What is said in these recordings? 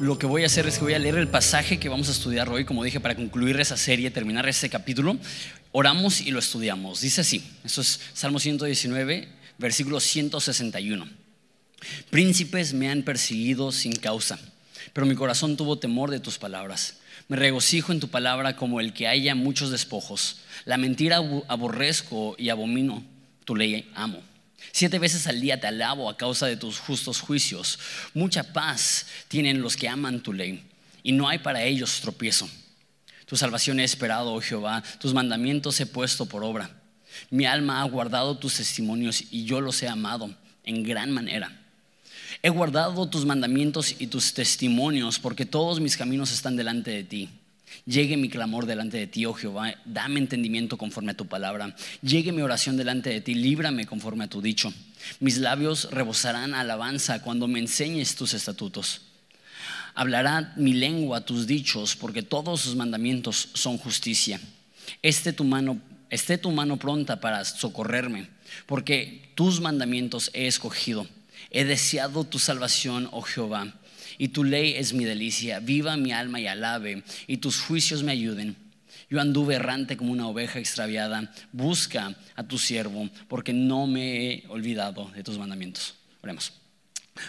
lo que voy a hacer es que voy a leer el pasaje que vamos a estudiar hoy, como dije, para concluir esa serie, terminar este capítulo. Oramos y lo estudiamos. Dice así, eso es Salmo 119, versículo 161. Príncipes me han perseguido sin causa, pero mi corazón tuvo temor de tus palabras. Me regocijo en tu palabra como el que haya muchos despojos. La mentira aborrezco y abomino, tu ley amo. Siete veces al día te alabo a causa de tus justos juicios. Mucha paz tienen los que aman tu ley y no hay para ellos tropiezo. Tu salvación he esperado, oh Jehová, tus mandamientos he puesto por obra. Mi alma ha guardado tus testimonios y yo los he amado en gran manera. He guardado tus mandamientos y tus testimonios porque todos mis caminos están delante de ti. Llegue mi clamor delante de ti, oh Jehová, dame entendimiento conforme a tu palabra. Llegue mi oración delante de ti, líbrame conforme a tu dicho. Mis labios rebosarán alabanza cuando me enseñes tus estatutos. Hablará mi lengua tus dichos, porque todos sus mandamientos son justicia. Esté tu mano, esté tu mano pronta para socorrerme, porque tus mandamientos he escogido. He deseado tu salvación, oh Jehová y tu ley es mi delicia. Viva mi alma y alabe, y tus juicios me ayuden. Yo anduve errante como una oveja extraviada. Busca a tu siervo, porque no me he olvidado de tus mandamientos. Oremos.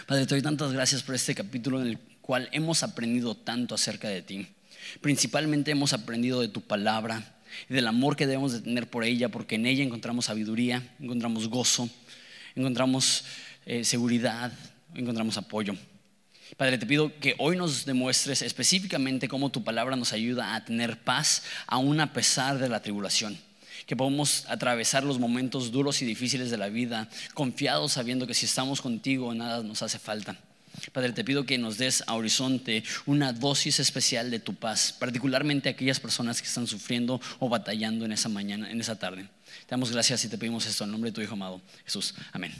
Padre, te doy tantas gracias por este capítulo en el cual hemos aprendido tanto acerca de ti. Principalmente hemos aprendido de tu palabra y del amor que debemos de tener por ella, porque en ella encontramos sabiduría, encontramos gozo, encontramos eh, seguridad, encontramos apoyo. Padre, te pido que hoy nos demuestres específicamente cómo tu palabra nos ayuda a tener paz aún a pesar de la tribulación. Que podamos atravesar los momentos duros y difíciles de la vida confiados sabiendo que si estamos contigo nada nos hace falta. Padre, te pido que nos des a Horizonte una dosis especial de tu paz, particularmente aquellas personas que están sufriendo o batallando en esa mañana, en esa tarde. Te damos gracias y te pedimos esto en nombre de tu Hijo amado, Jesús. Amén.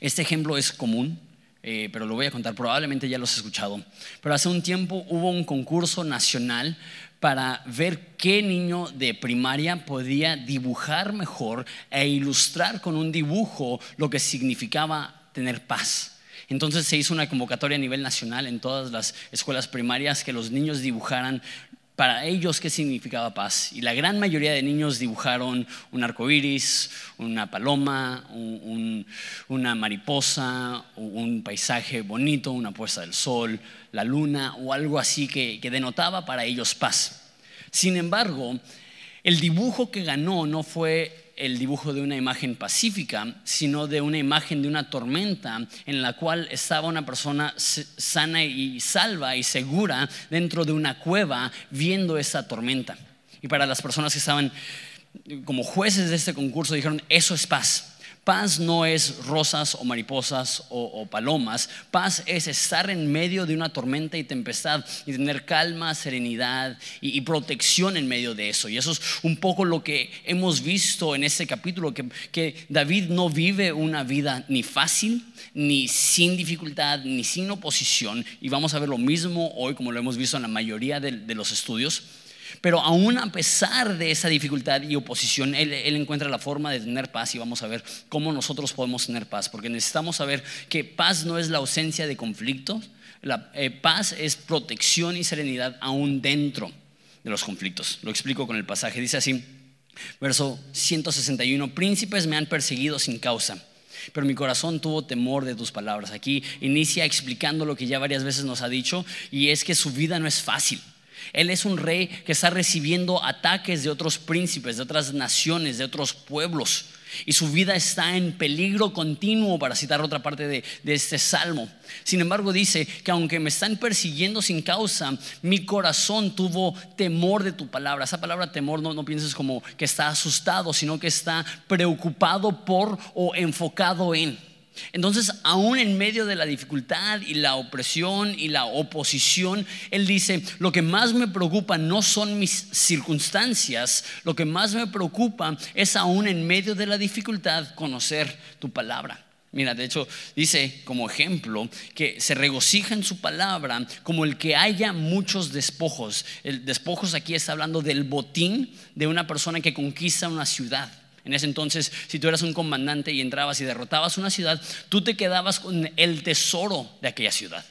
Este ejemplo es común eh, pero lo voy a contar, probablemente ya lo has escuchado. Pero hace un tiempo hubo un concurso nacional para ver qué niño de primaria podía dibujar mejor e ilustrar con un dibujo lo que significaba tener paz. Entonces se hizo una convocatoria a nivel nacional en todas las escuelas primarias que los niños dibujaran para ellos qué significaba paz. Y la gran mayoría de niños dibujaron un arco iris, una paloma, una mariposa, un paisaje bonito, una puesta del sol, la luna o algo así que denotaba para ellos paz. Sin embargo, el dibujo que ganó no fue el dibujo de una imagen pacífica, sino de una imagen de una tormenta en la cual estaba una persona sana y salva y segura dentro de una cueva viendo esa tormenta. Y para las personas que estaban como jueces de este concurso dijeron, eso es paz. Paz no es rosas o mariposas o, palomas. Paz es estar en medio de una tormenta y tempestad y tener calma, serenidad y, protección en medio de eso. Y eso es un poco lo que hemos visto en este capítulo, que, David no vive una vida ni fácil, ni sin dificultad, ni sin oposición. Y vamos a ver lo mismo hoy, como lo hemos visto en la mayoría de los estudios. Pero aún a pesar de esa dificultad y oposición, él, encuentra la forma de tener paz y vamos a ver cómo nosotros podemos tener paz, porque necesitamos saber que paz no es la ausencia de conflictos, la eh, paz es protección y serenidad aún dentro de los conflictos. Lo explico con el pasaje, dice así, verso 161, príncipes me han perseguido sin causa pero mi corazón tuvo temor de tus palabras. Aquí inicia explicando lo que ya varias veces nos ha dicho y es que su vida no es fácil. Él es un rey que está recibiendo ataques de otros príncipes, de otras naciones, de otros pueblos. Y su vida está en peligro continuo, para citar otra parte de, este salmo. Sin embargo, dice que aunque me están persiguiendo sin causa, mi corazón tuvo temor de tu palabra. Esa palabra temor no, pienses como que está asustado, sino que está preocupado por o enfocado en. Entonces, aún en medio de la dificultad y la opresión y la oposición, Él dice, lo que más me preocupa no son mis circunstancias, lo que más me preocupa es aún en medio de la dificultad conocer tu palabra. Mira, de hecho, dice como ejemplo que se regocija en su palabra como el que haya muchos despojos. El despojos aquí está hablando del botín de una persona que conquista una ciudad. En ese entonces, si tú eras un comandante y entrabas y derrotabas una ciudad, tú te quedabas con el tesoro de aquella ciudad.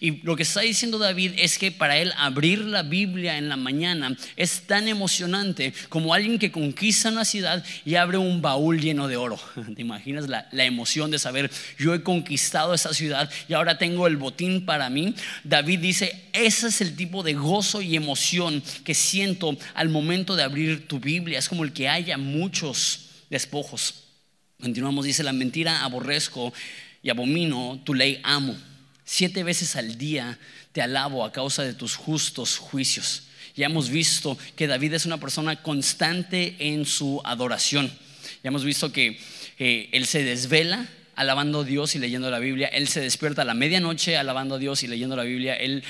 Y lo que está diciendo David es que para él abrir la Biblia en la mañana es tan emocionante como alguien que conquista una ciudad y abre un baúl lleno de oro. ¿Te imaginas la, emoción de saber, yo he conquistado esa ciudad y ahora tengo el botín para mí? David dice, ese es el tipo de gozo y emoción que siento al momento de abrir tu Biblia. Es como el que haya muchos despojos. Continuamos, dice, la mentira aborrezco y abomino, tu ley amo. Siete veces al día te alabo a causa de tus justos juicios. Ya hemos visto que David es una persona constante en su adoración. Ya hemos visto que eh, él se desvela alabando a Dios y leyendo la Biblia. Él se despierta a la medianoche alabando a Dios y leyendo la Biblia. Él,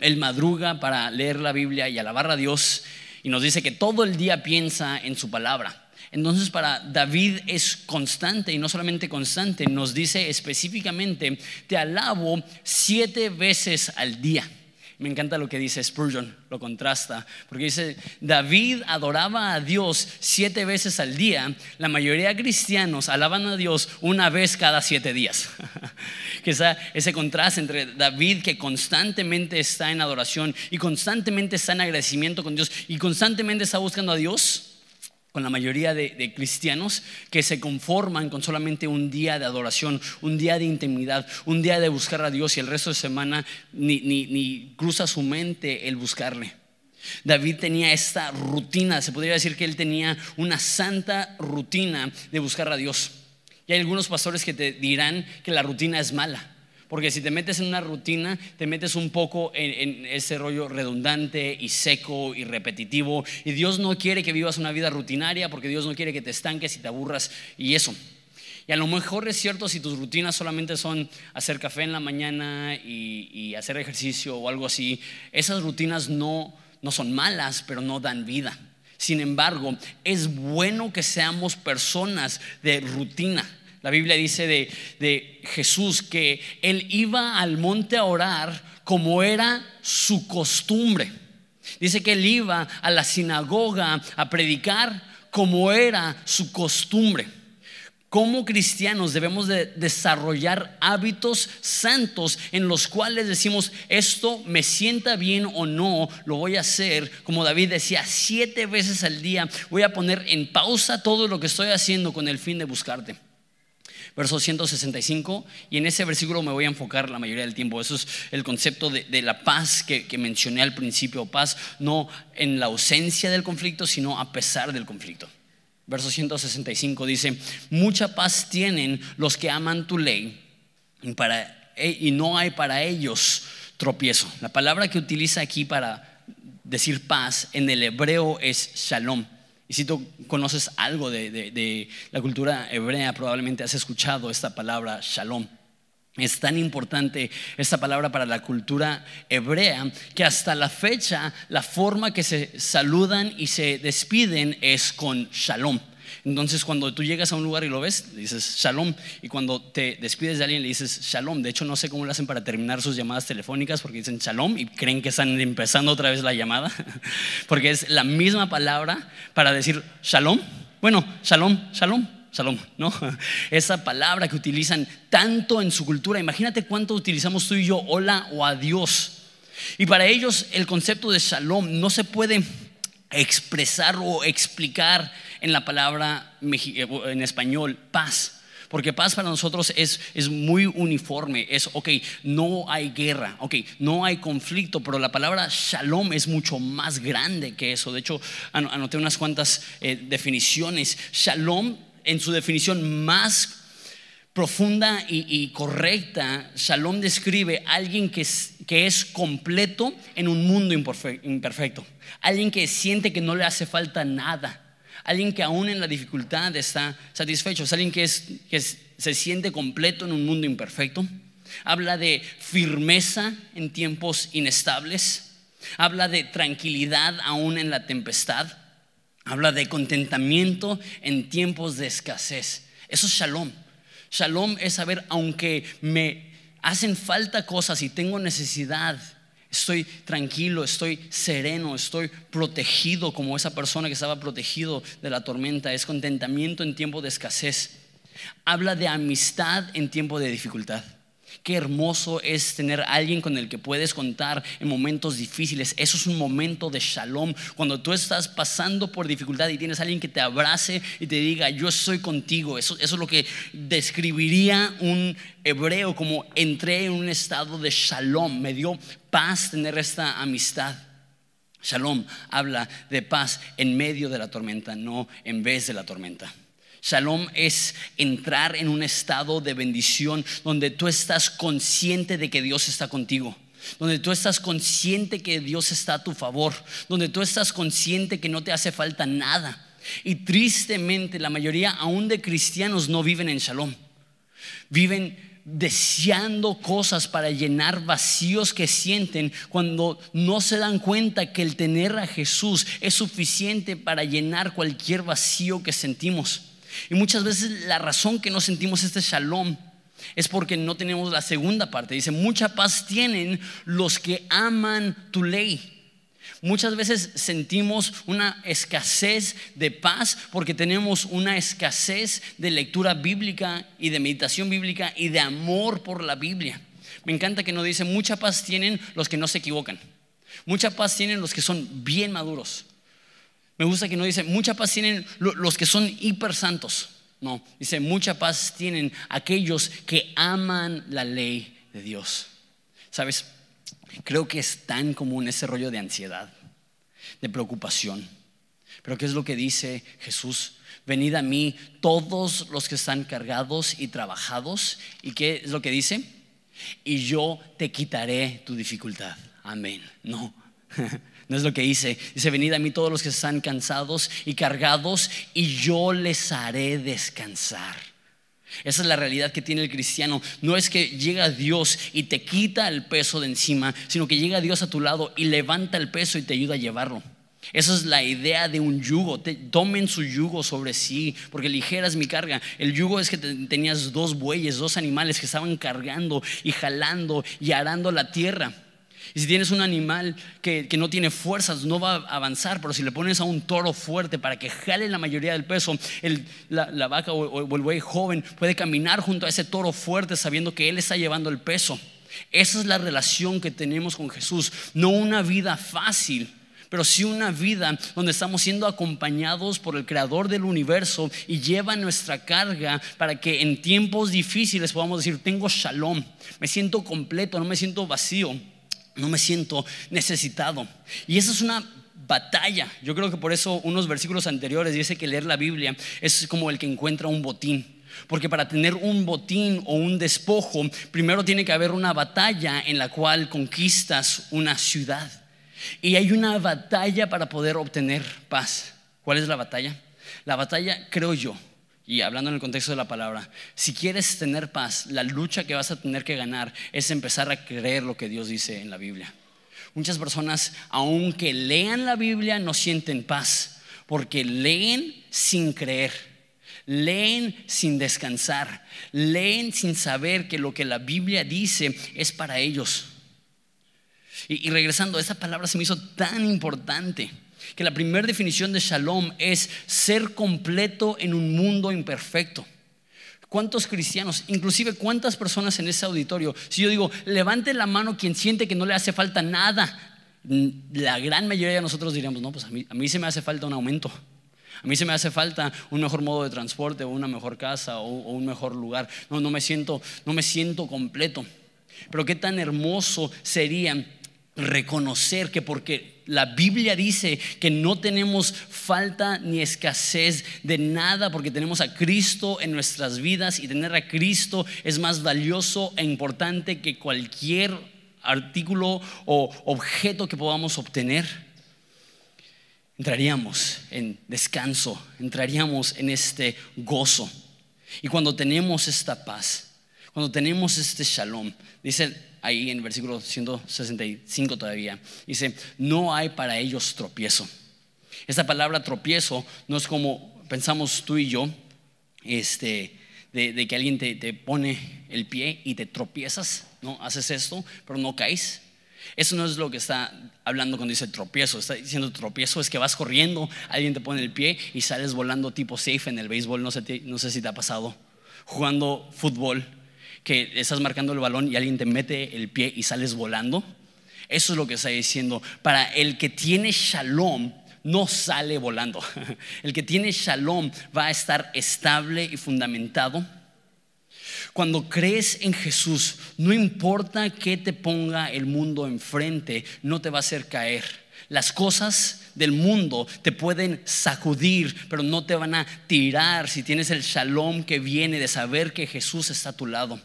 él madruga para leer la Biblia y alabar a Dios. Y nos dice que todo el día piensa en su palabra. Entonces para David es constante y no solamente constante, nos dice específicamente, te alabo siete veces al día. Me encanta lo que dice Spurgeon, lo contrasta, porque dice, David adoraba a Dios siete veces al día, la mayoría de cristianos alaban a Dios una vez cada siete días. esa, ese contraste entre David que constantemente está en adoración y constantemente está en agradecimiento con Dios y constantemente está buscando a Dios, con la mayoría de, cristianos que se conforman con solamente un día de adoración, un día de intimidad, un día de buscar a Dios y el resto de semana ni, ni cruza su mente el buscarle. David tenía esta rutina, se podría decir que él tenía una santa rutina de buscar a Dios. Y hay algunos pastores que te dirán que la rutina es mala. Porque si te metes en una rutina, te metes un poco en, ese rollo redundante y seco y repetitivo. Y Dios no quiere que vivas una vida rutinaria porque Dios no quiere que te estanques y te aburras y eso. Y a lo mejor es cierto si tus rutinas solamente son hacer café en la mañana y, hacer ejercicio o algo así. Esas rutinas no, no son malas, pero no dan vida. Sin embargo, es bueno que seamos personas de rutina la Biblia dice de, Jesús que él iba al monte a orar como era su costumbre. Dice que él iba a la sinagoga a predicar como era su costumbre. Como cristianos debemos de desarrollar hábitos santos en los cuales decimos, esto me sienta bien o no, lo voy a hacer. Como David decía, siete veces al día voy a poner en pausa todo lo que estoy haciendo con el fin de buscarte verso 165, y en ese versículo me voy a enfocar la mayoría del tiempo. Eso es el concepto de, la paz que, mencioné al principio, paz no en la ausencia del conflicto, sino a pesar del conflicto. Verso 165 dice, mucha paz tienen los que aman tu ley e, y no hay para ellos tropiezo. La palabra que utiliza aquí para decir paz en el hebreo es shalom. Y si tú conoces algo de, la cultura hebrea, probablemente has escuchado esta palabra shalom. Es tan importante esta palabra para la cultura hebrea que hasta la fecha la forma que se saludan y se despiden es con shalom. Entonces, cuando tú llegas a un lugar y lo ves, dices shalom. Y cuando te despides de alguien, le dices shalom. De hecho, no sé cómo lo hacen para terminar sus llamadas telefónicas porque dicen shalom y creen que están empezando otra vez la llamada. Porque es la misma palabra para decir shalom. Bueno, shalom, shalom. Shalom, ¿no? Esa palabra que utilizan tanto en su cultura. Imagínate cuánto utilizamos tú y yo, hola o adiós. Y para ellos el concepto de shalom no se puede expresar o explicar en la palabra eh, en español paz. Porque paz para nosotros es, es, muy uniforme. Es, ok, no hay guerra, ok, no hay conflicto, pero la palabra shalom es mucho más grande que eso. De hecho, anoté unas cuantas eh, definiciones. Shalom, en su definición más profunda y, correcta, Shalom describe a alguien que es, que es completo en un mundo imperfecto. Alguien que siente que no le hace falta nada alguien que aún en la dificultad está satisfecho, es alguien que, se siente completo en un mundo imperfecto. Habla de firmeza en tiempos inestables. Habla de tranquilidad aún en la tempestad. Habla de contentamiento en tiempos de escasez. Eso es shalom. Shalom es saber, aunque me hacen falta cosas y tengo necesidad, Estoy tranquilo, estoy sereno, estoy protegido como esa persona que estaba protegido de la tormenta. Es contentamiento en tiempo de escasez. Habla de amistad en tiempo de dificultad. Qué hermoso es tener a alguien con el que puedes contar en momentos difíciles. Eso es un momento de shalom. Cuando tú estás pasando por dificultad y tienes alguien que te abrace y te diga, yo estoy contigo. Eso, eso es lo que describiría un hebreo como entré en un estado de shalom. Me dio paz tener esta amistad. Shalom habla de paz en medio de la tormenta, no en vez de la tormenta. Shalom es entrar en un estado de bendición donde tú estás consciente de que Dios está contigo donde tú estás consciente que Dios está a tu favor, donde tú estás consciente que no te hace falta nada. Y tristemente la mayoría aún de cristianos no viven en shalom. Viven deseando cosas para llenar vacíos que sienten cuando no se dan cuenta que el tener a Jesús es suficiente para llenar cualquier vacío que sentimos. Y muchas veces la razón que no sentimos este shalom es porque no tenemos la segunda parte. Dice, mucha paz tienen los que aman tu ley. Muchas veces sentimos una escasez de paz porque tenemos una escasez de lectura bíblica y de meditación bíblica y de amor por la Biblia. Me encanta que nos dice, mucha paz tienen los que no se equivocan. Mucha paz tienen los que son bien maduros. Me gusta que no dice, mucha paz tienen los que son hiper santos. No, dice, mucha paz tienen aquellos que aman la ley de Dios. ¿Sabes? Creo que es tan común ese rollo de ansiedad, de preocupación. Pero ¿qué es lo que dice Jesús? Venid a mí todos los que están cargados y trabajados. ¿Y qué es lo que dice? Y yo te quitaré tu dificultad. Amén. No. No es lo que dice. Dice, venid a mí todos los que están cansados y cargados y yo les haré descansar. Esa es la realidad que tiene el cristiano. No es que llega Dios y te quita el peso de encima, sino que llega Dios a tu lado y levanta el peso y te ayuda a llevarlo. Esa es la idea de un yugo. tomen su yugo sobre sí, porque ligera es mi carga. El yugo es que tenías dos bueyes, dos animales que estaban cargando y jalando y arando la tierra. Y si tienes un animal que, no tiene fuerzas, no va a avanzar, pero si le pones a un toro fuerte para que jale la mayoría del peso, la, vaca o, o el buey joven puede caminar junto a ese toro fuerte sabiendo que él está llevando el peso. Esa es la relación que tenemos con Jesús, no una vida fácil pero sí una vida donde estamos siendo acompañados por el creador del universo y lleva nuestra carga para que en tiempos difíciles podamos decir, tengo shalom, me siento completo, no me siento vacío no me siento necesitado. Y esa es una batalla. Yo creo que por eso unos versículos anteriores dice que leer la Biblia es como el que encuentra un botín. Porque para tener un botín o un despojo, primero tiene que haber una batalla en la cual conquistas una ciudad. Y hay una batalla para poder obtener paz. ¿Cuál es la batalla? La batalla, creo yo, y hablando en el contexto de la palabra, si quieres tener paz, la lucha que vas a tener que ganar es empezar a creer lo que Dios dice en la Biblia. Muchas personas, aunque lean la Biblia, no sienten paz, porque leen sin creer, leen sin descansar, leen sin saber que lo que la Biblia dice es para ellos. Y, y regresando, esa palabra se me hizo tan importante que la primera definición de shalom es ser completo en un mundo imperfecto. ¿Cuántos cristianos, inclusive cuántas personas en ese auditorio, si yo digo, levante la mano quien siente que no le hace falta nada, la gran mayoría de nosotros diríamos, no, pues a mí, a mí se me hace falta un aumento. A mí se me hace falta un mejor modo de transporte o una mejor casa o, o un mejor lugar. No, no me siento, no me siento completo. Pero qué tan hermoso sería reconocer que porque la Biblia dice que no tenemos falta ni escasez de nada porque tenemos a Cristo en nuestras vidas y tener a Cristo es más valioso e importante que cualquier artículo o objeto que podamos obtener, entraríamos en descanso, entraríamos en este gozo. Y cuando tenemos esta paz, cuando tenemos este shalom, dice ahí en el versículo 165 todavía, dice, no hay para ellos tropiezo. Esta palabra tropiezo no es como pensamos tú y yo, este, de, que alguien te, te, pone el pie y te tropiezas, ¿no? Haces esto, pero no caes. Eso no es lo que está hablando cuando dice tropiezo. Está diciendo tropiezo es que vas corriendo, alguien te pone el pie y sales volando tipo safe en el béisbol. No sé, no sé si te ha pasado. Jugando fútbol que estás marcando el balón y alguien te mete el pie y sales volando. Eso es lo que está diciendo. Para el que tiene shalom, no sale volando. El que tiene shalom va a estar estable y fundamentado. Cuando crees en Jesús, no importa qué te ponga el mundo enfrente, no te va a hacer caer. Las cosas del mundo te pueden sacudir, pero no te van a tirar si tienes el shalom que viene de saber que Jesús está a tu lado.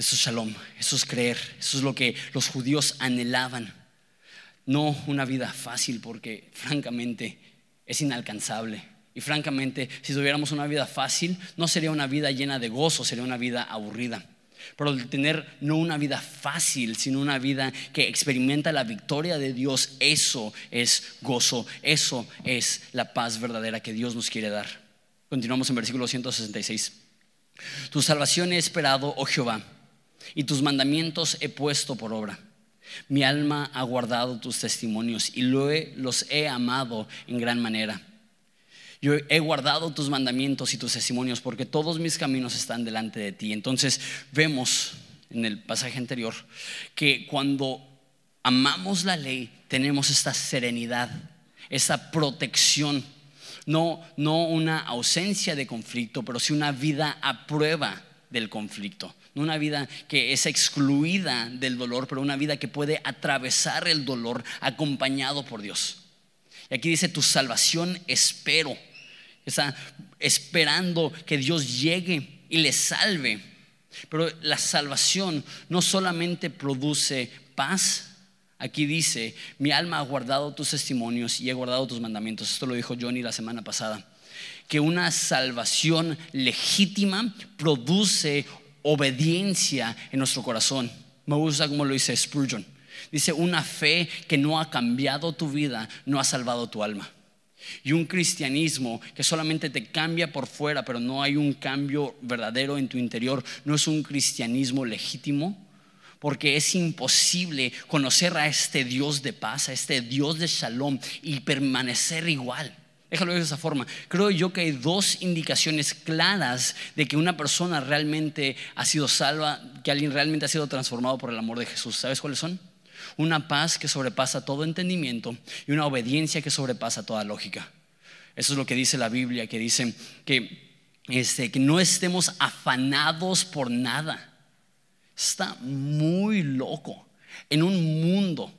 Eso es shalom, eso es creer, eso es lo que los judíos anhelaban. No una vida fácil porque francamente es inalcanzable. Y francamente, si tuviéramos una vida fácil, no sería una vida llena de gozo, sería una vida aburrida. Pero el tener no una vida fácil, sino una vida que experimenta la victoria de Dios, eso es gozo, eso es la paz verdadera que Dios nos quiere dar. Continuamos en versículo 166. Tu salvación he esperado, oh Jehová, y tus mandamientos he puesto por obra. Mi alma ha guardado tus testimonios y los he amado en gran manera. Yo he guardado tus mandamientos y tus testimonios porque todos mis caminos están delante de ti. Entonces vemos en el pasaje anterior que cuando amamos la ley tenemos esta serenidad, esta protección. No, no una ausencia de conflicto, pero sí una vida a prueba del conflicto. No una vida que es excluida del dolor, pero una vida que puede atravesar el dolor acompañado por Dios. Y aquí dice, tu salvación espero. Está esperando que Dios llegue y le salve. Pero la salvación no solamente produce paz, Aquí dice, mi alma ha guardado tus testimonios y he guardado tus mandamientos. Esto lo dijo Johnny la semana pasada. Que una salvación legítima produce obediencia en nuestro corazón. Me gusta como lo dice Spurgeon. Dice, una fe que no ha cambiado tu vida, no ha salvado tu alma. Y un cristianismo que solamente te cambia por fuera, pero no hay un cambio verdadero en tu interior, no es un cristianismo legítimo, porque es imposible conocer a este Dios de paz, a este Dios de shalom y permanecer igual. Déjalo de esa forma. Creo yo que hay dos indicaciones claras de que una persona realmente ha sido salva, que alguien realmente ha sido transformado por el amor de Jesús. ¿Sabes cuáles son? Una paz que sobrepasa todo entendimiento y una obediencia que sobrepasa toda lógica. Eso es lo que dice la Biblia, que dice que, este, que no estemos afanados por nada. Está muy loco en un mundo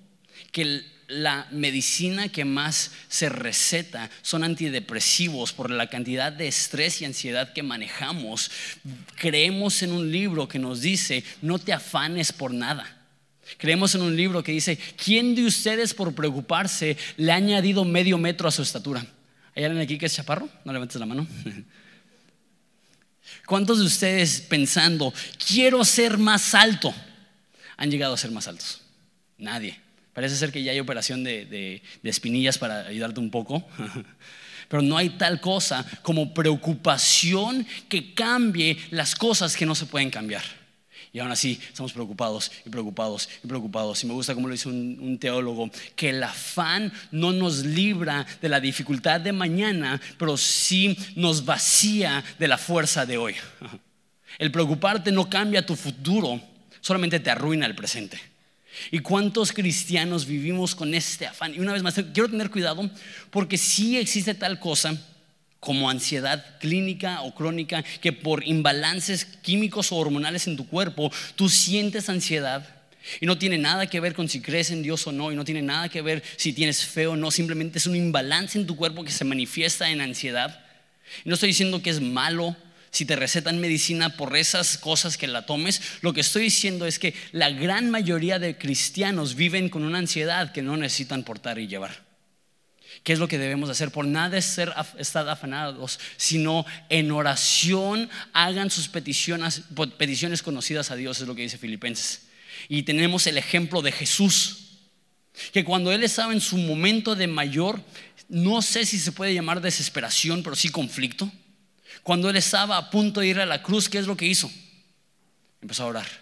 que la medicina que más se receta son antidepresivos por la cantidad de estrés y ansiedad que manejamos. Creemos en un libro que nos dice, no te afanes por nada. Creemos en un libro que dice, ¿quién de ustedes por preocuparse le ha añadido medio metro a su estatura? ¿Hay alguien aquí que es chaparro? No levantes la mano. ¿Cuántos de ustedes pensando, quiero ser más alto, han llegado a ser más altos? Nadie. Parece ser que ya hay operación de, espinillas para ayudarte un poco. Pero no hay tal cosa como preocupación que cambie las cosas que no se pueden cambiar. Y aún así estamos preocupados y preocupados y preocupados. Y me gusta como lo dice un, un, teólogo, que el afán no nos libra de la dificultad de mañana, pero sí nos vacía de la fuerza de hoy. El preocuparte no cambia tu futuro, solamente te arruina el presente. ¿Y cuántos cristianos vivimos con este afán? Y una vez más, quiero tener cuidado porque sí existe tal cosa como ansiedad clínica o crónica, que por imbalances químicos o hormonales en tu cuerpo, tú sientes ansiedad. Y no tiene nada que ver con si crees en Dios o no, y no tiene nada que ver si tienes fe o no, simplemente es un imbalance en tu cuerpo que se manifiesta en ansiedad. Y no estoy diciendo que es malo si te recetan medicina por esas cosas que la tomes. Lo que estoy diciendo es que la gran mayoría de cristianos viven con una ansiedad que no necesitan portar y llevar. ¿Qué es lo que debemos hacer? Por nada es ser, estar afanados, sino en oración hagan sus peticiones, peticiones conocidas a Dios, es lo que dice Filipenses. Y tenemos el ejemplo de Jesús, que cuando Él estaba en su momento de mayor, no sé si se puede llamar desesperación, pero sí conflicto cuando él estaba a punto de ir a la cruz, ¿qué es lo que hizo? Empezó a orar.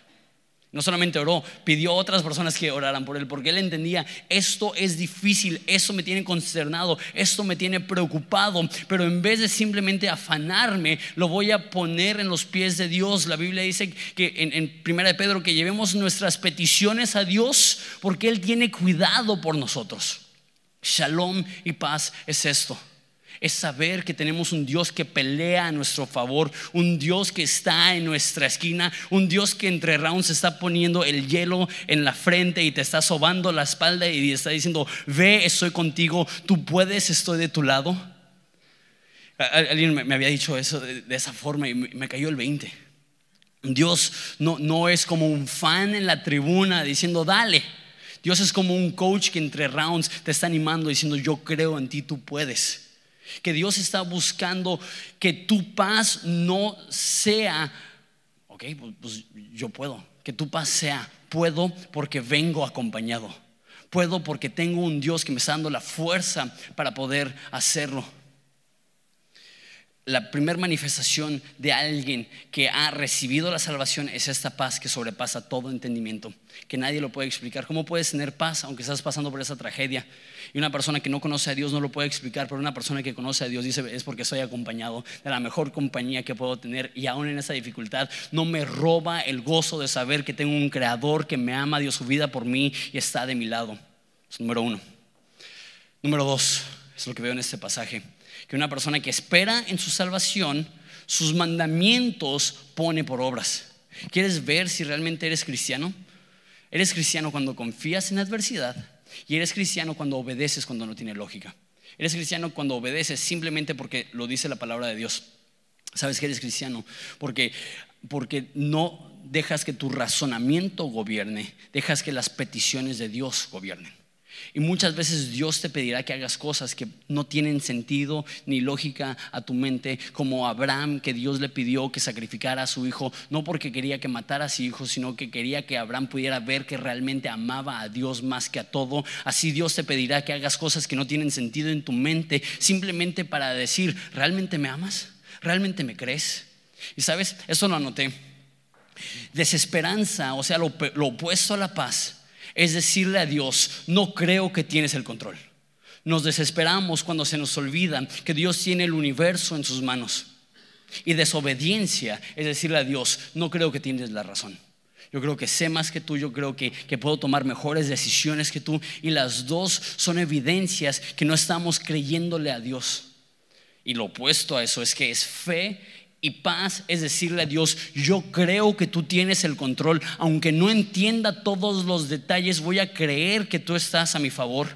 No solamente oró, pidió a otras personas que oraran por él, porque él entendía, esto es difícil, esto me tiene consternado, esto me tiene preocupado, pero en vez de simplemente afanarme, lo voy a poner en los pies de Dios. La Biblia dice que en, en Primera de Pedro que llevemos nuestras peticiones a Dios, porque Él tiene cuidado por nosotros. Shalom y paz es esto es saber que tenemos un Dios que pelea a nuestro favor, un Dios que está en nuestra esquina, un Dios que entre rounds está poniendo el hielo en la frente y te está sobando la espalda y está diciendo, ve, estoy contigo, tú puedes, estoy de tu lado. Alguien me había dicho eso de, esa forma y me cayó el 20. Dios no, no es como un fan en la tribuna diciendo, dale. Dios es como un coach que entre rounds te está animando diciendo, yo creo en ti, tú puedes que Dios está buscando que tu paz no sea, ok, pues, pues, yo puedo, que tu paz sea, puedo porque vengo acompañado, puedo porque tengo un Dios que me está dando la fuerza para poder hacerlo la primera manifestación de alguien que ha recibido la salvación es esta paz que sobrepasa todo entendimiento, que nadie lo puede explicar. ¿Cómo puedes tener paz aunque estás pasando por esa tragedia? Y una persona que no conoce a Dios no lo puede explicar, pero una persona que conoce a Dios dice, es porque soy acompañado de la mejor compañía que puedo tener y aún en esa dificultad no me roba el gozo de saber que tengo un creador que me ama, dio su vida por mí y está de mi lado. Es número uno. Número dos, es lo que veo en este pasaje que una persona que espera en su salvación, sus mandamientos pone por obras. ¿Quieres ver si realmente eres cristiano? Eres cristiano cuando confías en adversidad y eres cristiano cuando obedeces cuando no tiene lógica. Eres cristiano cuando obedeces simplemente porque lo dice la palabra de Dios. ¿Sabes que eres cristiano? Porque, porque no dejas que tu razonamiento gobierne, dejas que las peticiones de Dios gobiernen. Y muchas veces Dios te pedirá que hagas cosas que no tienen sentido ni lógica a tu mente, como Abraham, que Dios le pidió que sacrificara a su hijo, no porque quería que matara a su hijo, sino que quería que Abraham pudiera ver que realmente amaba a Dios más que a todo. Así Dios te pedirá que hagas cosas que no tienen sentido en tu mente, simplemente para decir, ¿realmente me amas? ¿Realmente me crees? Y sabes, eso lo anoté. Desesperanza, o sea, lo, lo opuesto a la paz es decirle a Dios, no creo que tienes el control. Nos desesperamos cuando se nos olvida que Dios tiene el universo en sus manos. Y desobediencia es decirle a Dios, no creo que tienes la razón. Yo creo que sé más que tú, yo creo que, que, puedo tomar mejores decisiones que tú. Y las dos son evidencias que no estamos creyéndole a Dios. Y lo opuesto a eso es que es fe y paz es decirle a Dios, yo creo que tú tienes el control, aunque no entienda todos los detalles, voy a creer que tú estás a mi favor.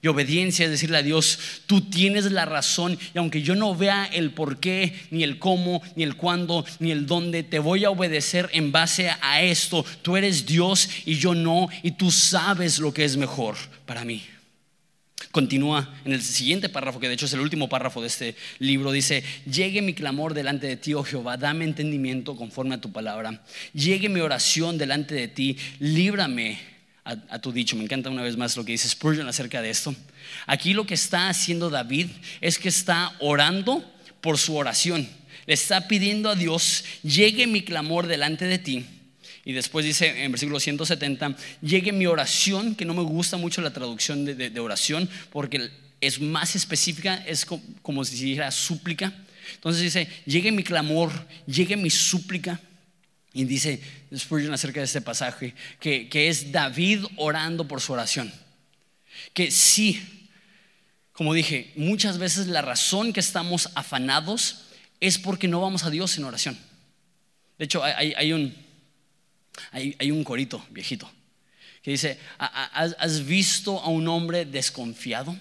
Y obediencia es decirle a Dios, tú tienes la razón y aunque yo no vea el por qué, ni el cómo, ni el cuándo, ni el dónde, te voy a obedecer en base a esto. Tú eres Dios y yo no, y tú sabes lo que es mejor para mí. Continúa en el siguiente párrafo, que de hecho es el último párrafo de este libro, dice, llegue mi clamor delante de ti, oh Jehová, dame entendimiento conforme a tu palabra, llegue mi oración delante de ti, líbrame a, tu dicho. Me encanta una vez más lo que dice Spurgeon acerca de esto. Aquí lo que está haciendo David es que está orando por su oración. Le está pidiendo a Dios, llegue mi clamor delante de ti y después dice en versículo 170, llegue mi oración, que no me gusta mucho la traducción de, oración, porque es más específica, es como, si dijera súplica. Entonces dice, llegue mi clamor, llegue mi súplica. Y dice Spurgeon acerca de este pasaje, que, que es David orando por su oración. Que sí, como dije, muchas veces la razón que estamos afanados es porque no vamos a Dios en oración. De hecho, hay un, hay, un corito viejito que dice, ¿has visto a un hombre desconfiado?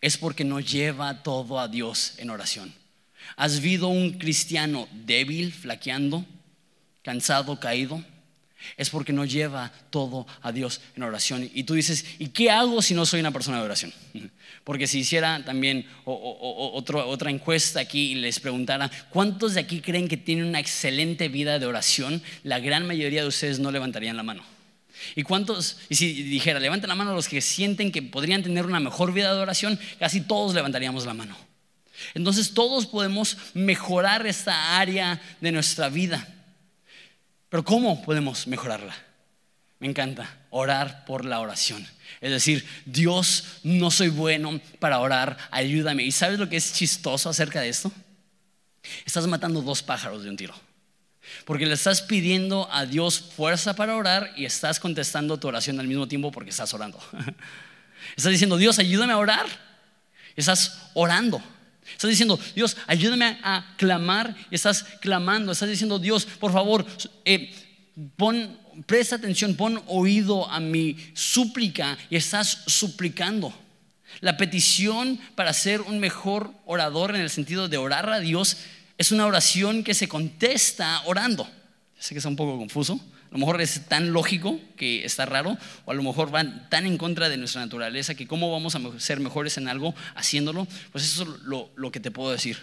Es porque no lleva todo a Dios en oración. ¿Has visto a un cristiano débil, flaqueando, cansado, caído? Es porque no lleva todo a Dios en oración. Y tú dices, ¿y qué hago si no soy una persona de oración? Porque si hiciera también otra encuesta aquí y les preguntara, ¿cuántos de aquí creen que tienen una excelente vida de oración? La gran mayoría de ustedes no levantarían la mano. ¿Y cuántos, y si dijera, levanten la mano los que sienten que podrían tener una mejor vida de oración, casi todos levantaríamos la mano. Entonces todos podemos mejorar esta área de nuestra vida. Pero ¿cómo podemos mejorarla? Me encanta orar por la oración. Es decir, Dios, no soy bueno para orar, ayúdame. ¿Y sabes lo que es chistoso acerca de esto? Estás matando dos pájaros de un tiro. Porque le estás pidiendo a Dios fuerza para orar y estás contestando tu oración al mismo tiempo porque estás orando. Estás diciendo, Dios, ayúdame a orar. Estás orando. Estás diciendo, Dios, ayúdame a clamar. Estás clamando. Estás diciendo, Dios, por favor, eh, pon, presta atención, pon oído a mi súplica y estás suplicando. La petición para ser un mejor orador en el sentido de orar a Dios es una oración que se contesta orando. Sé que es un poco confuso, a lo mejor es tan lógico que está raro, o a lo mejor van tan en contra de nuestra naturaleza que cómo vamos a ser mejores en algo haciéndolo, pues eso es lo, que te puedo decir.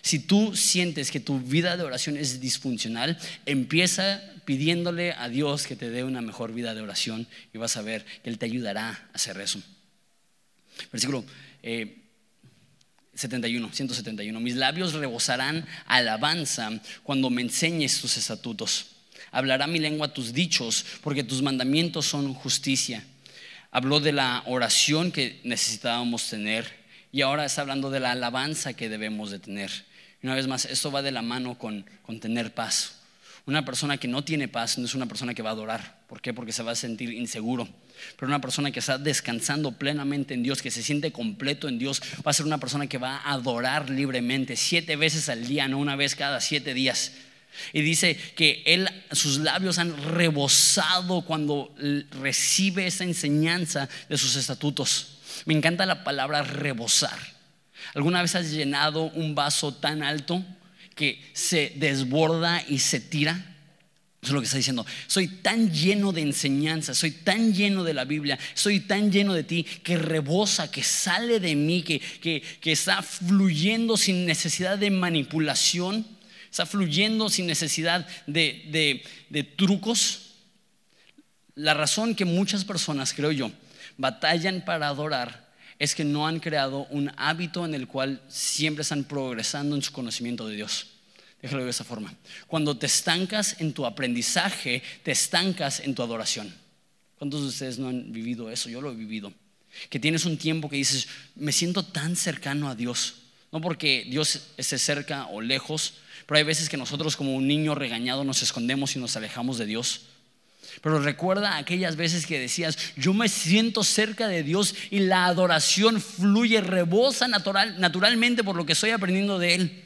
Si tú sientes que tu vida de oración es disfuncional, empieza pidiéndole a Dios que te dé una mejor vida de oración y vas a ver que Él te ayudará a hacer eso. Versículo eh, 71, 171. Mis labios rebosarán alabanza cuando me enseñes tus estatutos. Hablará mi lengua tus dichos, porque tus mandamientos son justicia. Habló de la oración que necesitábamos tener y ahora está hablando de la alabanza que debemos de tener. una vez más, esto va de la mano con, con tener paz. Una persona que no tiene paz no es una persona que va a adorar. ¿Por qué? Porque se va a sentir inseguro. Pero una persona que está descansando plenamente en Dios, que se siente completo en Dios, va a ser una persona que va a adorar libremente, siete veces al día, no una vez cada siete días. Y dice que él, sus labios han rebosado cuando recibe esa enseñanza de sus estatutos. Me encanta la palabra rebosar. ¿Alguna vez has llenado un vaso tan alto que se desborda y se tira? Eso es lo que está diciendo. Soy tan lleno de enseñanza, soy tan lleno de la Biblia, soy tan lleno de ti que rebosa, que sale de mí, que, que, está fluyendo sin necesidad de manipulación, está fluyendo sin necesidad de, de, de trucos. La razón que muchas personas, creo yo, batallan para adorar es que no han creado un hábito en el cual siempre están progresando en su conocimiento de Dios. Déjalo de esa forma. Cuando te estancas en tu aprendizaje, te estancas en tu adoración. ¿Cuántos de ustedes no han vivido eso? Yo lo he vivido. Que tienes un tiempo que dices, me siento tan cercano a Dios. No porque Dios esté cerca o lejos, pero hay veces que nosotros como un niño regañado nos escondemos y nos alejamos de Dios. Pero recuerda aquellas veces que decías, yo me siento cerca de Dios y la adoración fluye, rebosa natural, naturalmente por lo que estoy aprendiendo de Él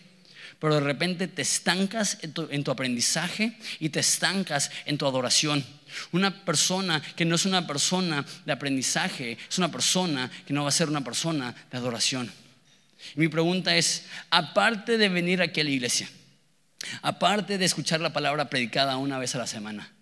pero de repente te estancas en tu, aprendizaje y te estancas en tu adoración. Una persona que no es una persona de aprendizaje, es una persona que no va a ser una persona de adoración. mi pregunta es, aparte de venir aquí a la iglesia, aparte de escuchar la palabra predicada una vez a la semana,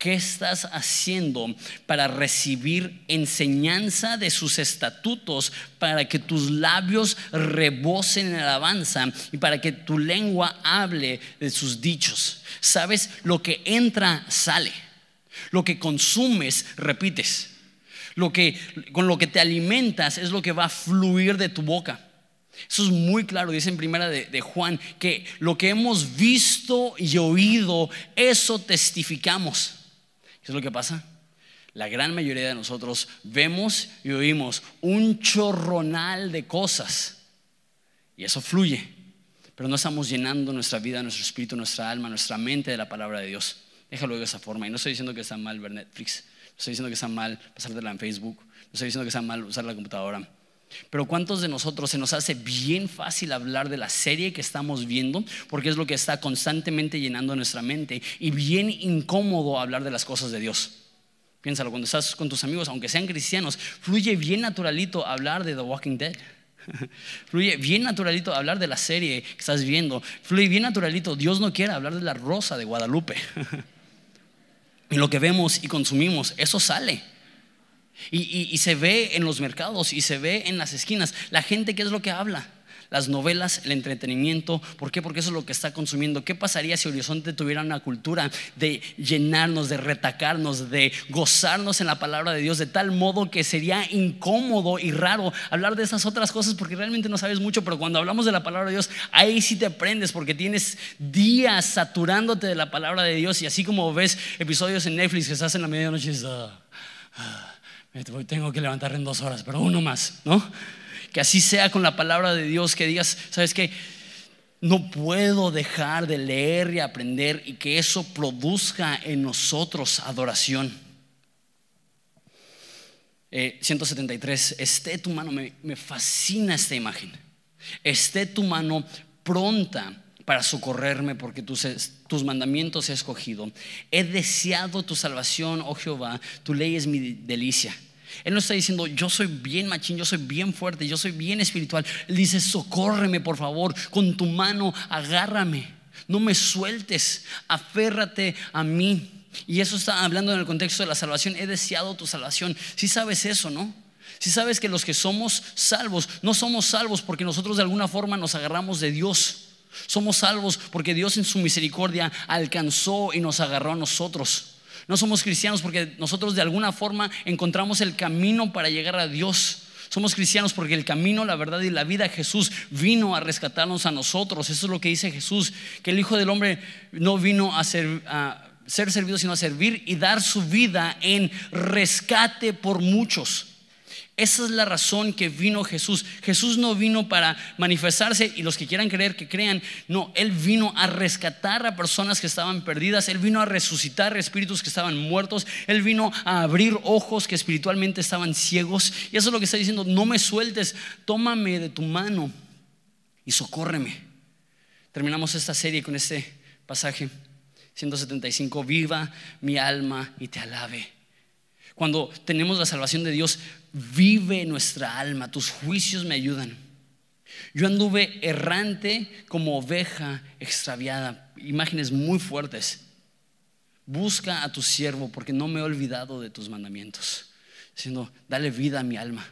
¿Qué estás haciendo para recibir enseñanza de sus estatutos para que tus labios rebosen en alabanza y para que tu lengua hable de sus dichos? ¿Sabes? Lo que entra sale. Lo que consumes repites. Lo que con lo que te alimentas es lo que va a fluir de tu boca. Eso es muy claro, dice en primera de, Juan, que lo que hemos visto y oído, eso testificamos. ¿Qué es lo que pasa? La gran mayoría de nosotros vemos y oímos un chorronal de cosas y eso fluye, pero no estamos llenando nuestra vida, nuestro espíritu, nuestra alma, nuestra mente de la palabra de Dios. Déjalo de esa forma. Y no estoy diciendo que está mal ver Netflix, no estoy diciendo que está mal pasártela en Facebook, no estoy diciendo que está mal usar la computadora. Pero ¿cuántos de nosotros se nos hace bien fácil hablar de la serie que estamos viendo? Porque es lo que está constantemente llenando nuestra mente. Y bien incómodo hablar de las cosas de Dios. Piénsalo, cuando estás con tus amigos, aunque sean cristianos, fluye bien naturalito hablar de The Walking Dead. Fluye bien naturalito hablar de la serie que estás viendo. Fluye bien naturalito. Dios no quiere hablar de la rosa de Guadalupe. Y lo que vemos y consumimos, eso sale. Y, se ve en los mercados y se ve en las esquinas. La gente, ¿qué es lo que habla? las novelas, el entretenimiento. ¿Por qué? Porque eso es lo que está consumiendo. ¿Qué pasaría si Horizonte tuviera una cultura de llenarnos, de retacarnos, de gozarnos en la palabra de Dios de tal modo que sería incómodo y raro hablar de esas otras cosas porque realmente no sabes mucho, pero cuando hablamos de la palabra de Dios, ahí sí te prendes porque tienes días saturándote de la palabra de Dios y así como ves episodios en Netflix que se hacen a medianoche y dices, ah, tengo que levantar en dos horas, pero uno más, ¿no? Que así sea con la palabra de Dios, que digas, ¿sabes qué? No puedo dejar de leer y aprender y que eso produzca en nosotros adoración. 173, eh, esté tu mano, me fascina esta imagen. Esté tu mano pronta para socorrerme porque tus, mandamientos he escogido. He deseado tu salvación, oh Jehová, tu ley es mi delicia. Él no está diciendo, yo soy bien machín, yo soy bien fuerte, yo soy bien espiritual. Él dice, socórreme por favor, con tu mano, agárrame, no me sueltes, aférrate a mí. Y eso está hablando en el contexto de la salvación. He deseado tu salvación. Si sabes eso, ¿no? Si sabes que los que somos salvos, no somos salvos porque nosotros de alguna forma nos agarramos de Dios. Somos salvos porque Dios en su misericordia alcanzó y nos agarró a nosotros. No somos cristianos porque nosotros de alguna forma encontramos el camino para llegar a Dios. Somos cristianos porque el camino, la verdad y la vida Jesús vino a rescatarnos a nosotros. Eso es lo que dice Jesús, que el Hijo del Hombre no vino a ser, a ser servido, sino a servir y dar su vida en rescate por muchos. Esa es la razón que vino Jesús. Jesús no vino para manifestarse y los que quieran creer que crean. No, Él vino a rescatar a personas que estaban perdidas. Él vino a resucitar espíritus que estaban muertos. Él vino a abrir ojos que espiritualmente estaban ciegos. Y eso es lo que está diciendo. No me sueltes, tómame de tu mano y socórreme. Terminamos esta serie con este pasaje. 175, viva mi alma y te alabe. Cuando tenemos la salvación de Dios, vive nuestra alma, tus juicios me ayudan. Yo anduve errante como oveja extraviada, imágenes muy fuertes. Busca a tu siervo porque no me he olvidado de tus mandamientos. Diciendo, dale vida a mi alma.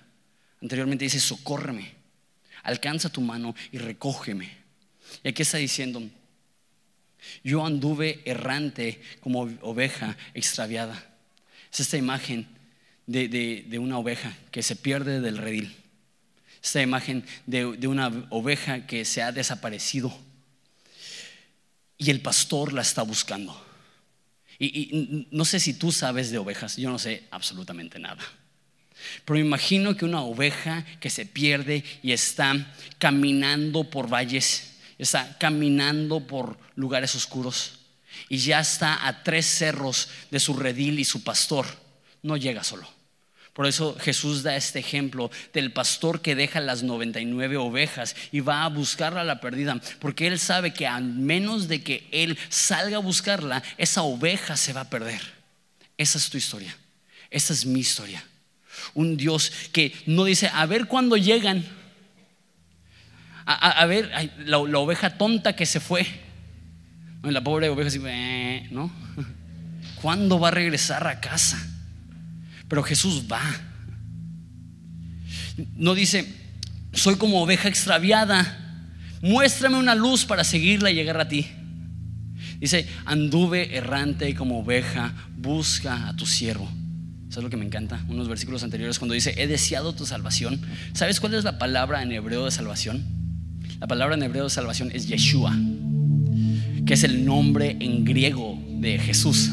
Anteriormente dice, socórreme, alcanza tu mano y recógeme. Y aquí está diciendo, yo anduve errante como oveja extraviada. Es esta imagen de, una oveja que se pierde del redil. Esta imagen de, una oveja que se ha desaparecido y el pastor la está buscando. Y, no sé si tú sabes de ovejas, yo no sé absolutamente nada. Pero me imagino que una oveja que se pierde y está caminando por valles, está caminando por lugares oscuros y ya está a tres cerros de su redil y su pastor, no llega solo. Por eso Jesús da este ejemplo del pastor que deja las 99 ovejas y va a buscar a la perdida, porque él sabe que a menos de que él salga a buscarla, esa oveja se va a perder. Esa es tu historia, esa es mi historia. Un Dios que no dice, a ver cuándo llegan, a, ver la, oveja tonta que se fue, la pobre oveja así, ¿no? ¿Cuándo va a regresar a casa? Pero Jesús va. No dice, soy como oveja extraviada, muéstrame una luz para seguirla y llegar a ti. Dice, anduve errante como oveja, busca a tu siervo. Eso es lo que me encanta. Unos versículos anteriores cuando dice, he deseado tu salvación. ¿Sabes cuál es la palabra en hebreo de salvación? La palabra en hebreo de salvación es Yeshua, que es el nombre en griego de Jesús.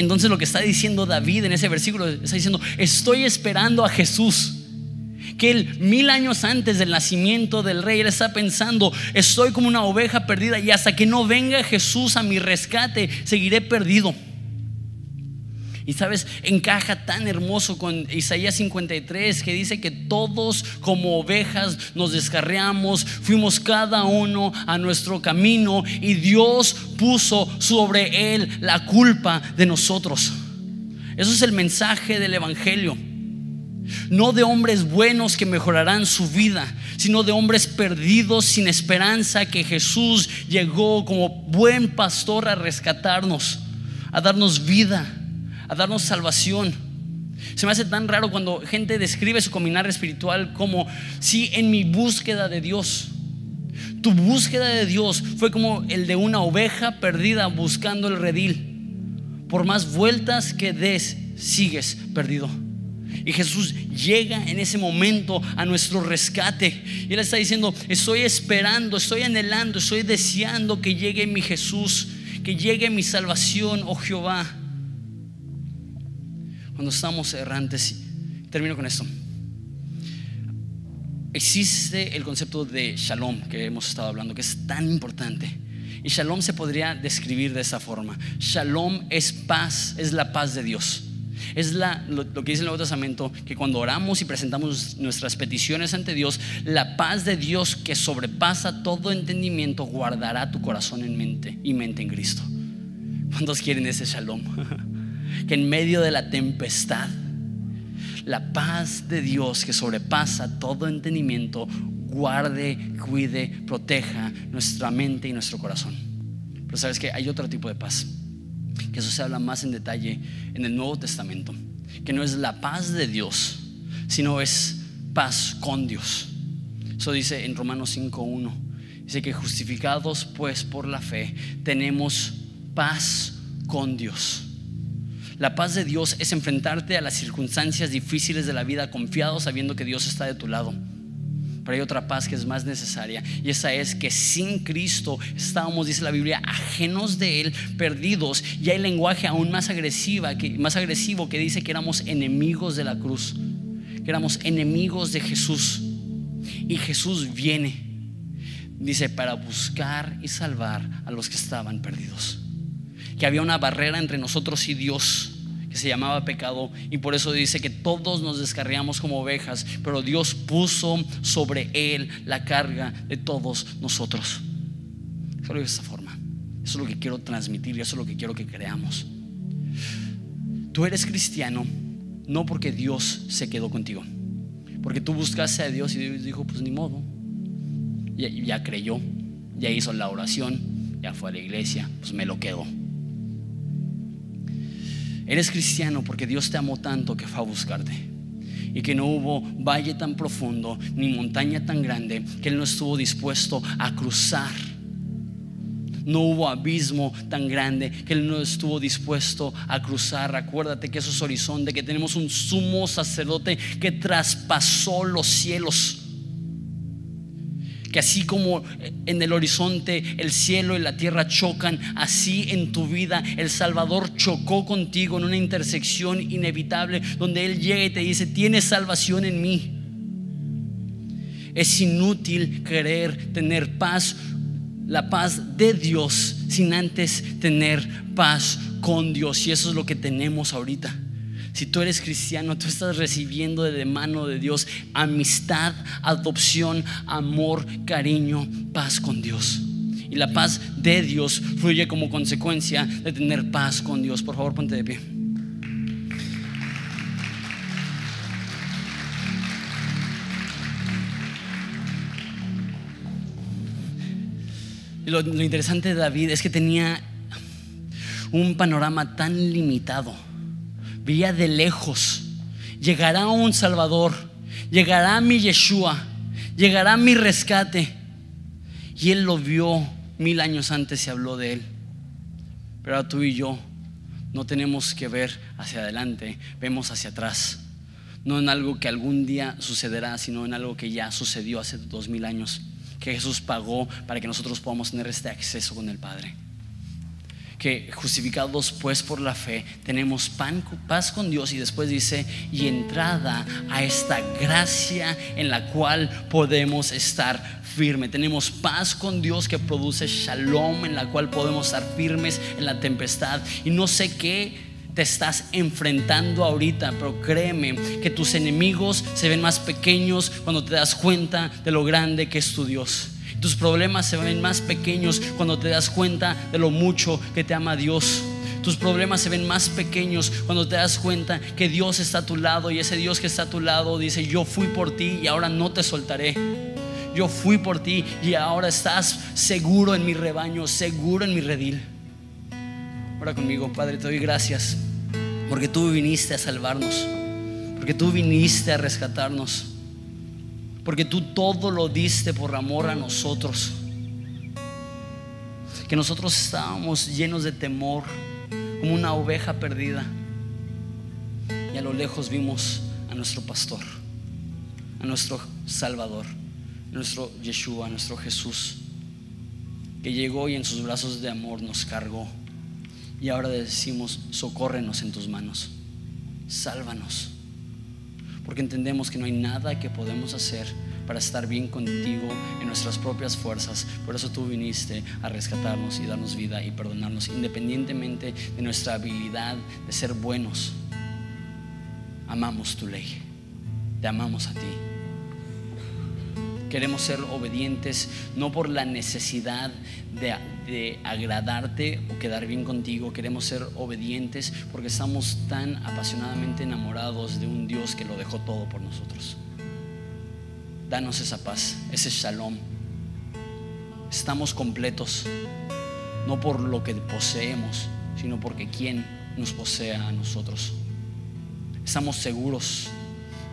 Entonces lo que está diciendo David en ese versículo está diciendo, estoy esperando a Jesús. Que él mil años antes del nacimiento del rey, él está pensando, estoy como una oveja perdida y hasta que no venga Jesús a mi rescate, seguiré perdido. Y sabes, encaja tan hermoso con Isaías 53 que dice que todos como ovejas nos descarriamos, fuimos cada uno a nuestro camino y Dios puso sobre él la culpa de nosotros. Eso es el mensaje del Evangelio. No de hombres buenos que mejorarán su vida, sino de hombres perdidos sin esperanza que Jesús llegó como buen pastor a rescatarnos, a darnos vida a darnos salvación. Se me hace tan raro cuando gente describe su caminar espiritual como si en mi búsqueda de Dios. Tu búsqueda de Dios fue como el de una oveja perdida buscando el redil. Por más vueltas que des, sigues perdido. Y Jesús llega en ese momento a nuestro rescate. Y Él está diciendo, estoy esperando, estoy anhelando, estoy deseando que llegue mi Jesús, que llegue mi salvación, oh Jehová. Cuando estamos errantes, termino con esto. Existe el concepto de shalom que hemos estado hablando, que es tan importante. Y shalom se podría describir de esa forma. Shalom es paz, es la paz de Dios. Es la, lo, que dice el Nuevo Testamento, que cuando oramos y presentamos nuestras peticiones ante Dios, la paz de Dios que sobrepasa todo entendimiento guardará tu corazón en mente y mente en Cristo. ¿Cuántos quieren ese shalom? que en medio de la tempestad, la paz de Dios que sobrepasa todo entendimiento, guarde, cuide, proteja nuestra mente y nuestro corazón. Pero sabes que hay otro tipo de paz, que eso se habla más en detalle en el Nuevo Testamento, que no es la paz de Dios, sino es paz con Dios. Eso dice en Romanos 5.1. Dice que justificados pues por la fe tenemos paz con Dios. La paz de Dios es enfrentarte a las circunstancias difíciles de la vida confiado sabiendo que Dios está de tu lado. Pero hay otra paz que es más necesaria y esa es que sin Cristo estábamos, dice la Biblia, ajenos de Él, perdidos. Y hay lenguaje aún más, agresiva, más agresivo que dice que éramos enemigos de la cruz, que éramos enemigos de Jesús. Y Jesús viene, dice, para buscar y salvar a los que estaban perdidos que había una barrera entre nosotros y Dios que se llamaba pecado y por eso dice que todos nos descarriamos como ovejas, pero Dios puso sobre él la carga de todos nosotros. Solo de esa forma. Eso es lo que quiero transmitir y eso es lo que quiero que creamos. Tú eres cristiano no porque Dios se quedó contigo, porque tú buscaste a Dios y Dios dijo, pues ni modo. Ya, creyó, ya hizo la oración, ya fue a la iglesia, pues me lo quedo. Eres cristiano porque Dios te amó tanto que fue a buscarte. Y que no hubo valle tan profundo ni montaña tan grande que Él no estuvo dispuesto a cruzar. No hubo abismo tan grande que Él no estuvo dispuesto a cruzar. Acuérdate que eso es horizonte, que tenemos un sumo sacerdote que traspasó los cielos que así como en el horizonte el cielo y la tierra chocan, así en tu vida el Salvador chocó contigo en una intersección inevitable donde Él llega y te dice, tienes salvación en mí. Es inútil querer tener paz, la paz de Dios, sin antes tener paz con Dios. Y eso es lo que tenemos ahorita. Si tú eres cristiano, tú estás recibiendo de mano de Dios amistad, adopción, amor, cariño, paz con Dios. Y la paz de Dios fluye como consecuencia de tener paz con Dios. Por favor, ponte de pie. lo, lo interesante de David es que tenía un panorama tan limitado de lejos, llegará un Salvador, llegará mi Yeshua, llegará mi rescate. Y él lo vio mil años antes y habló de él. Pero tú y yo no tenemos que ver hacia adelante, vemos hacia atrás. No en algo que algún día sucederá, sino en algo que ya sucedió hace dos mil años, que Jesús pagó para que nosotros podamos tener este acceso con el Padre que justificados pues por la fe tenemos paz con Dios y después dice y entrada a esta gracia en la cual podemos estar firme. Tenemos paz con Dios que produce shalom en la cual podemos estar firmes en la tempestad y no sé qué te estás enfrentando ahorita, pero créeme que tus enemigos se ven más pequeños cuando te das cuenta de lo grande que es tu Dios. Tus problemas se ven más pequeños cuando te das cuenta de lo mucho que te ama Dios. Tus problemas se ven más pequeños cuando te das cuenta que Dios está a tu lado y ese Dios que está a tu lado dice, yo fui por ti y ahora no te soltaré. Yo fui por ti y ahora estás seguro en mi rebaño, seguro en mi redil. Ora conmigo, Padre, te doy gracias porque tú viniste a salvarnos. porque tú viniste a rescatarnos, porque tú todo lo diste por amor a nosotros, que nosotros estábamos llenos de temor, como una oveja perdida, y a lo lejos vimos a nuestro pastor, a nuestro Salvador, nuestro Yeshua, nuestro Jesús, que llegó y en sus brazos de amor nos cargó. Y ahora decimos, socórrenos en tus manos, sálvanos porque entendemos que no hay nada que podemos hacer para estar bien contigo en nuestras propias fuerzas. Por eso tú viniste a rescatarnos y darnos vida y perdonarnos, independientemente de nuestra habilidad de ser buenos. Amamos tu ley, te amamos a ti. Queremos ser obedientes no por la necesidad de, agradarte o quedar bien contigo. Queremos ser obedientes porque estamos tan apasionadamente enamorados de un Dios que lo dejó todo por nosotros. Danos esa paz, ese shalom. Estamos completos, no por lo que poseemos, sino porque quien nos posee a nosotros. Estamos seguros,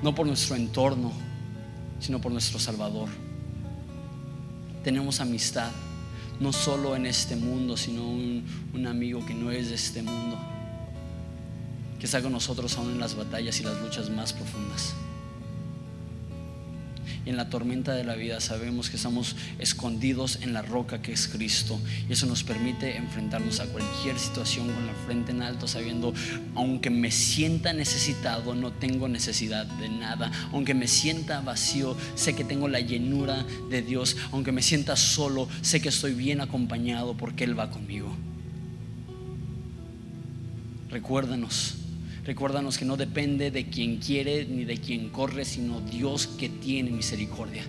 no por nuestro entorno, sino por nuestro Salvador. Tenemos amistad, no solo en este mundo, sino un, un, amigo que no es de este mundo, que está con nosotros aún en las batallas y las luchas más profundas en la tormenta de la vida sabemos que estamos escondidos en la roca que es Cristo. Y eso nos permite enfrentarnos a cualquier situación con la frente en alto, sabiendo, aunque me sienta necesitado, no tengo necesidad de nada. Aunque me sienta vacío, sé que tengo la llenura de Dios. Aunque me sienta solo, sé que estoy bien acompañado porque Él va conmigo. Recuérdanos Recuérdanos que no depende de quien quiere ni de quien corre, sino Dios que tiene misericordia.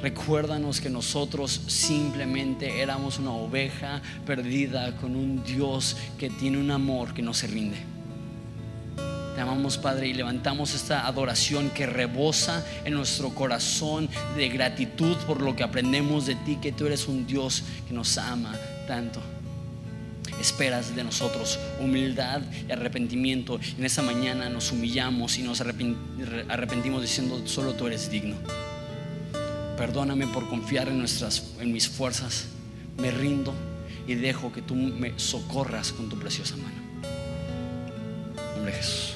Recuérdanos que nosotros simplemente éramos una oveja perdida con un Dios que tiene un amor que no se rinde. Te amamos Padre y levantamos esta adoración que rebosa en nuestro corazón de gratitud por lo que aprendemos de ti, que tú eres un Dios que nos ama tanto esperas de nosotros humildad y arrepentimiento. En esa mañana nos humillamos y nos arrepentimos diciendo, solo tú eres digno. Perdóname por confiar en, nuestras, en mis fuerzas. Me rindo y dejo que tú me socorras con tu preciosa mano. nombre de Jesús.